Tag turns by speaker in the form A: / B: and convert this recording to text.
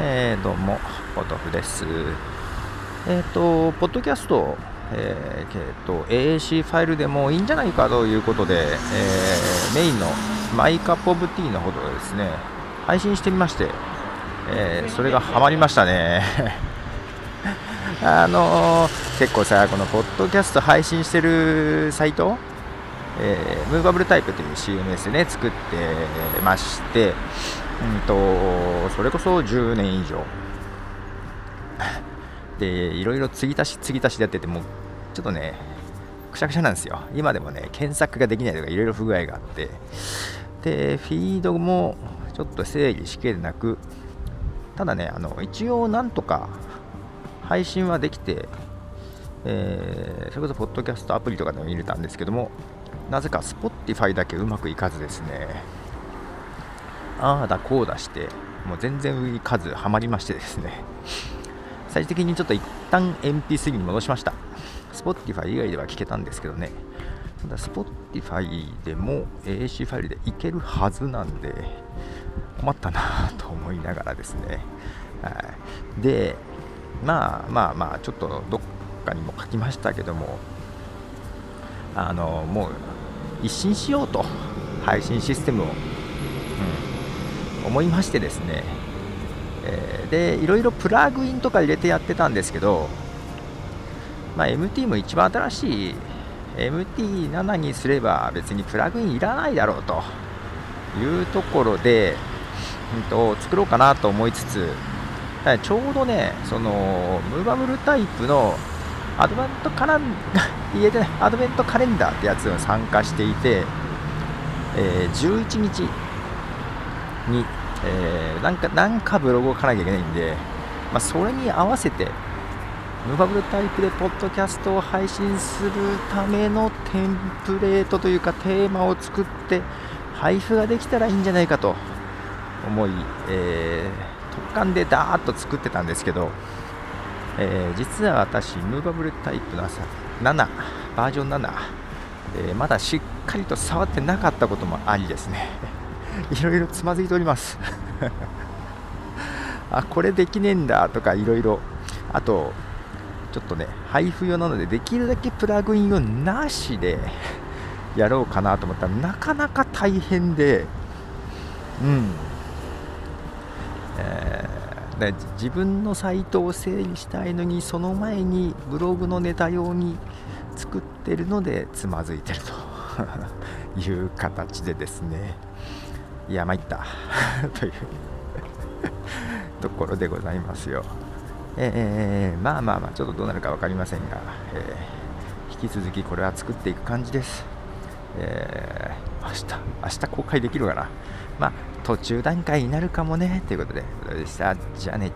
A: えー、どうも、ポトフです。えっ、ー、と、ポッドキャスト、えー、えー、と AAC ファイルでもいいんじゃないかということで、えー、メインのマイカップオブティーのほどですね、配信してみまして、えー、それがハマりましたね。あの、結構さ、このポッドキャスト配信してるサイト、え、ムーバブルタイプという CMS でね、作ってまして、うんと、それこそ10年以上。で、いろいろ継ぎ足し継ぎ足しでやってて、もうちょっとね、くしゃくしゃなんですよ。今でもね、検索ができないとかいろいろ不具合があって、で、フィードもちょっと整理しきれなく、ただね、あの一応なんとか配信はできて、えー、それこそポッドキャストアプリとかでも見れたんですけども、なぜか Spotify だけうまくいかずですね、ああだこうだして、もう全然上に数はまりましてですね、最終的にちょっと一旦 MP3 に戻しました。Spotify 以外では聞けたんですけどね、ただ Spotify でも AC ファイルでいけるはずなんで、困ったなと思いながらですね、はい、で、まあまあまあ、ちょっとどっかにも書きましたけども、あのもう一新しようと、配信システムを、思いましてですね、えー、で、いろいろプラグインとか入れてやってたんですけど、まあ、MT も一番新しい MT7 にすれば別にプラグインいらないだろうというところで、うんと、作ろうかなと思いつつ、ちょうどね、そのムーバブルタイプのアドベントカラン 言えてないアドベントカレンダーってやつに参加していて、えー、11日に、えー、なんかなんかブログを書かなきゃいけないんで、まあ、それに合わせてムーバブルタイプでポッドキャストを配信するためのテンプレートというかテーマを作って配布ができたらいいんじゃないかと思い、えー、特感でダーッと作ってたんですけどえー、実は私、ムーバブルタイプの朝7、バージョン7、えー、まだしっかりと触ってなかったこともありですね、いろいろつまずいております。あ、これできねえんだとかいろいろ、あと、ちょっとね、配布用なので、できるだけプラグインをなしでやろうかなと思ったらなかなか大変で、うん、えーで自分のサイトを整理したいのにその前にブログのネタ用に作ってるのでつまずいてるという形でですね。いや参った。という。ところでございますよ、えー、まあまあまあちょっとどうなるか分かりませんが、えー、引き続きこれは作っていく感じです、えー、明日明日公開できるかな。まあ途中段階になるかもね。ということで、でした。じゃあね。